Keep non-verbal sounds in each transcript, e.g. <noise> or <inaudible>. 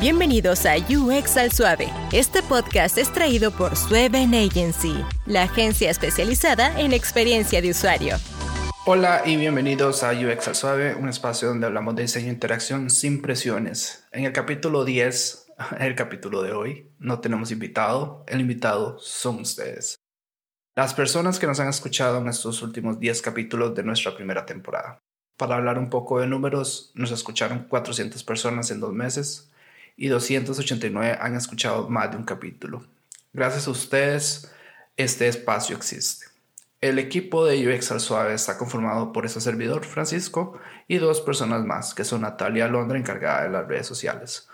Bienvenidos a UX al Suave. Este podcast es traído por Sueven Agency, la agencia especializada en experiencia de usuario. Hola y bienvenidos a UX al Suave, un espacio donde hablamos de diseño e interacción sin presiones. En el capítulo 10, <laughs> el capítulo de hoy, no tenemos invitado, el invitado son ustedes. Las personas que nos han escuchado en estos últimos 10 capítulos de nuestra primera temporada. Para hablar un poco de números, nos escucharon 400 personas en dos meses, y 289 han escuchado más de un capítulo. Gracias a ustedes, este espacio existe. El equipo de UX al Suave está conformado por ese servidor, Francisco, y dos personas más, que son Natalia Londra, encargada de las redes sociales,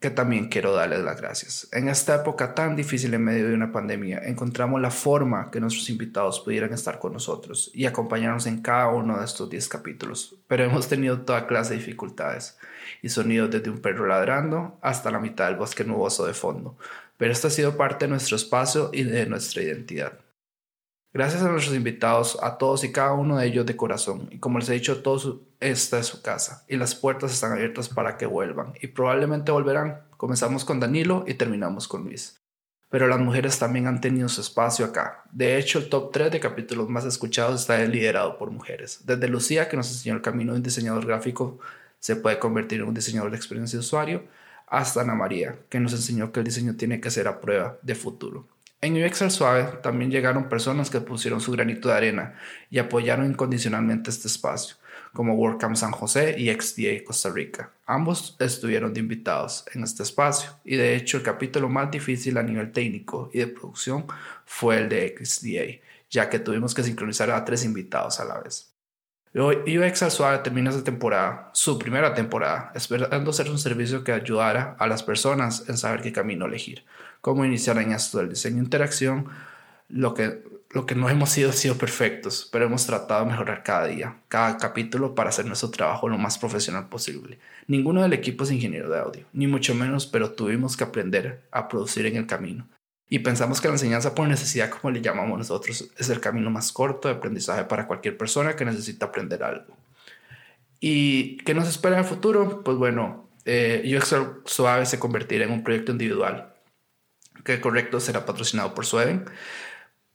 que también quiero darles las gracias. En esta época tan difícil en medio de una pandemia, encontramos la forma que nuestros invitados pudieran estar con nosotros y acompañarnos en cada uno de estos 10 capítulos, pero hemos tenido toda clase de dificultades y sonidos desde un perro ladrando hasta la mitad del bosque nuboso de fondo. Pero esto ha sido parte de nuestro espacio y de nuestra identidad. Gracias a nuestros invitados, a todos y cada uno de ellos de corazón. Y como les he dicho, todos esta es su casa y las puertas están abiertas para que vuelvan. Y probablemente volverán. Comenzamos con Danilo y terminamos con Luis. Pero las mujeres también han tenido su espacio acá. De hecho, el top 3 de capítulos más escuchados está liderado por mujeres. Desde Lucía, que nos enseñó el camino de un diseñador gráfico se puede convertir en un diseñador de experiencia de usuario, hasta Ana María, que nos enseñó que el diseño tiene que ser a prueba de futuro. En UX al Suave también llegaron personas que pusieron su granito de arena y apoyaron incondicionalmente este espacio, como WordCamp San José y XDA Costa Rica. Ambos estuvieron de invitados en este espacio y de hecho el capítulo más difícil a nivel técnico y de producción fue el de XDA, ya que tuvimos que sincronizar a tres invitados a la vez. UX al Suave termina esta temporada, su primera temporada, esperando ser un servicio que ayudara a las personas en saber qué camino elegir, cómo iniciar en esto del diseño de interacción. Lo que, lo que no hemos sido sido perfectos, pero hemos tratado de mejorar cada día, cada capítulo para hacer nuestro trabajo lo más profesional posible. Ninguno del equipo es ingeniero de audio, ni mucho menos, pero tuvimos que aprender a producir en el camino y pensamos que la enseñanza por necesidad, como le llamamos nosotros, es el camino más corto de aprendizaje para cualquier persona que necesita aprender algo. ¿Y qué nos espera en el futuro? Pues bueno, eh, UX Suave se convertirá en un proyecto individual, que correcto será patrocinado por Sueven,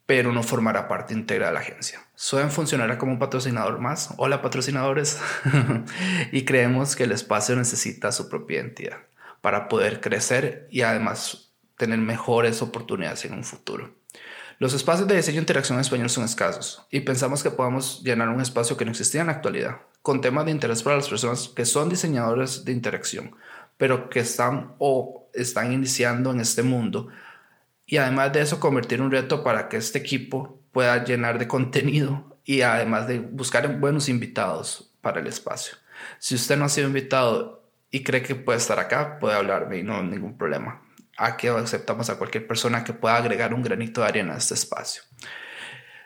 pero no formará parte íntegra de la agencia. Sueven funcionará como un patrocinador más. Hola patrocinadores. <laughs> y creemos que el espacio necesita su propia identidad para poder crecer y además tener mejores oportunidades en un futuro. Los espacios de diseño e interacción en español son escasos y pensamos que podemos llenar un espacio que no existía en la actualidad, con temas de interés para las personas que son diseñadores de interacción, pero que están o están iniciando en este mundo. Y además de eso, convertir un reto para que este equipo pueda llenar de contenido y además de buscar buenos invitados para el espacio. Si usted no ha sido invitado y cree que puede estar acá, puede hablarme y no hay ningún problema que aceptamos a cualquier persona que pueda agregar un granito de arena a este espacio.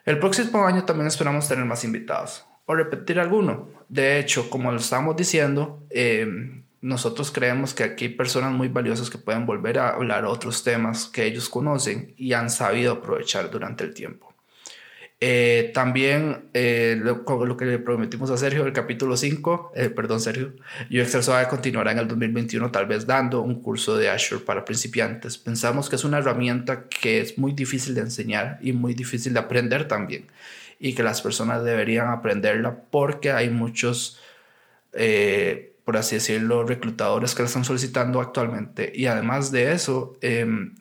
El próximo año también esperamos tener más invitados o repetir alguno. De hecho, como lo estamos diciendo, eh, nosotros creemos que aquí hay personas muy valiosas que pueden volver a hablar otros temas que ellos conocen y han sabido aprovechar durante el tiempo. Eh, también eh, lo, lo, que le prometimos a Sergio, el capítulo 5, eh, perdón Sergio, UX Suave continuará en el 2021 tal vez dando un curso de Azure para principiantes. Pensamos que es una herramienta que es muy difícil de enseñar y muy difícil de aprender también y que las personas deberían aprenderla porque hay muchos por así decirlo, reclutadores que la están solicitando actualmente. Y además de eso, em,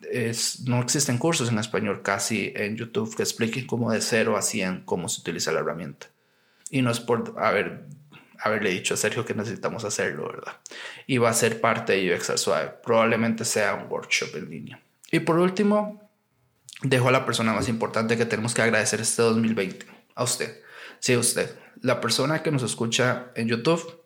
no existen cursos en español casi en YouTube que expliquen cómo de 0 a 100 cómo se utiliza la herramienta. Y no es por haber, haberle dicho a Sergio que necesitamos hacerlo, ¿verdad? Y va a ser parte de UX Suave. Probablemente sea un workshop en línea. Y por último, dejo a la persona más importante que tenemos que agradecer este 2020. A usted. Sí, usted. La persona que nos escucha en YouTube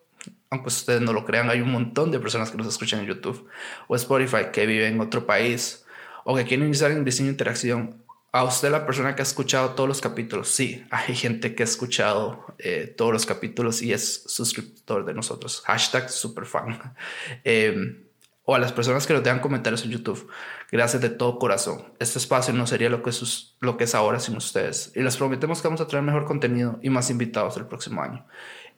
aunque ustedes no lo crean, hay un montón de personas que nos escuchan en YouTube o Spotify que viven en otro país o que quieren iniciar en diseño de interacción. A usted, la persona que ha escuchado todos los capítulos, sí, hay gente que ha escuchado eh, todos los capítulos y es suscriptor de nosotros. Hashtag superfan. <laughs> Eh, o a las personas que nos dejan comentarios en YouTube. Gracias de todo corazón. Este espacio no sería lo que, es, lo que es ahora sin ustedes. Y les prometemos que vamos a traer mejor contenido y más invitados el próximo año.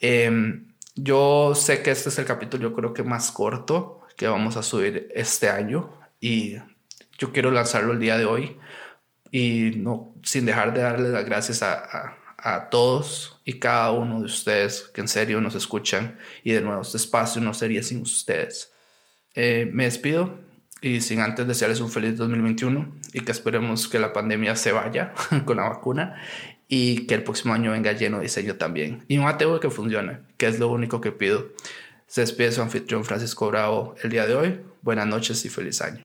Eh, yo sé que este es el capítulo, yo creo que más corto que vamos a subir este año y yo quiero lanzarlo el día de hoy y no sin dejar de darle las gracias a, a, todos y cada uno de ustedes que en serio nos escuchan y de nuevo este espacio no sería sin ustedes. Eh, me despido y sin antes desearles un feliz 2021 y que esperemos que la pandemia se vaya <laughs> con la vacuna y que el próximo año venga lleno de diseño también. Y un ateo que funcione, que es lo único que pido. Se despide su anfitrión Francisco Bravo el día de hoy. Buenas noches y feliz año.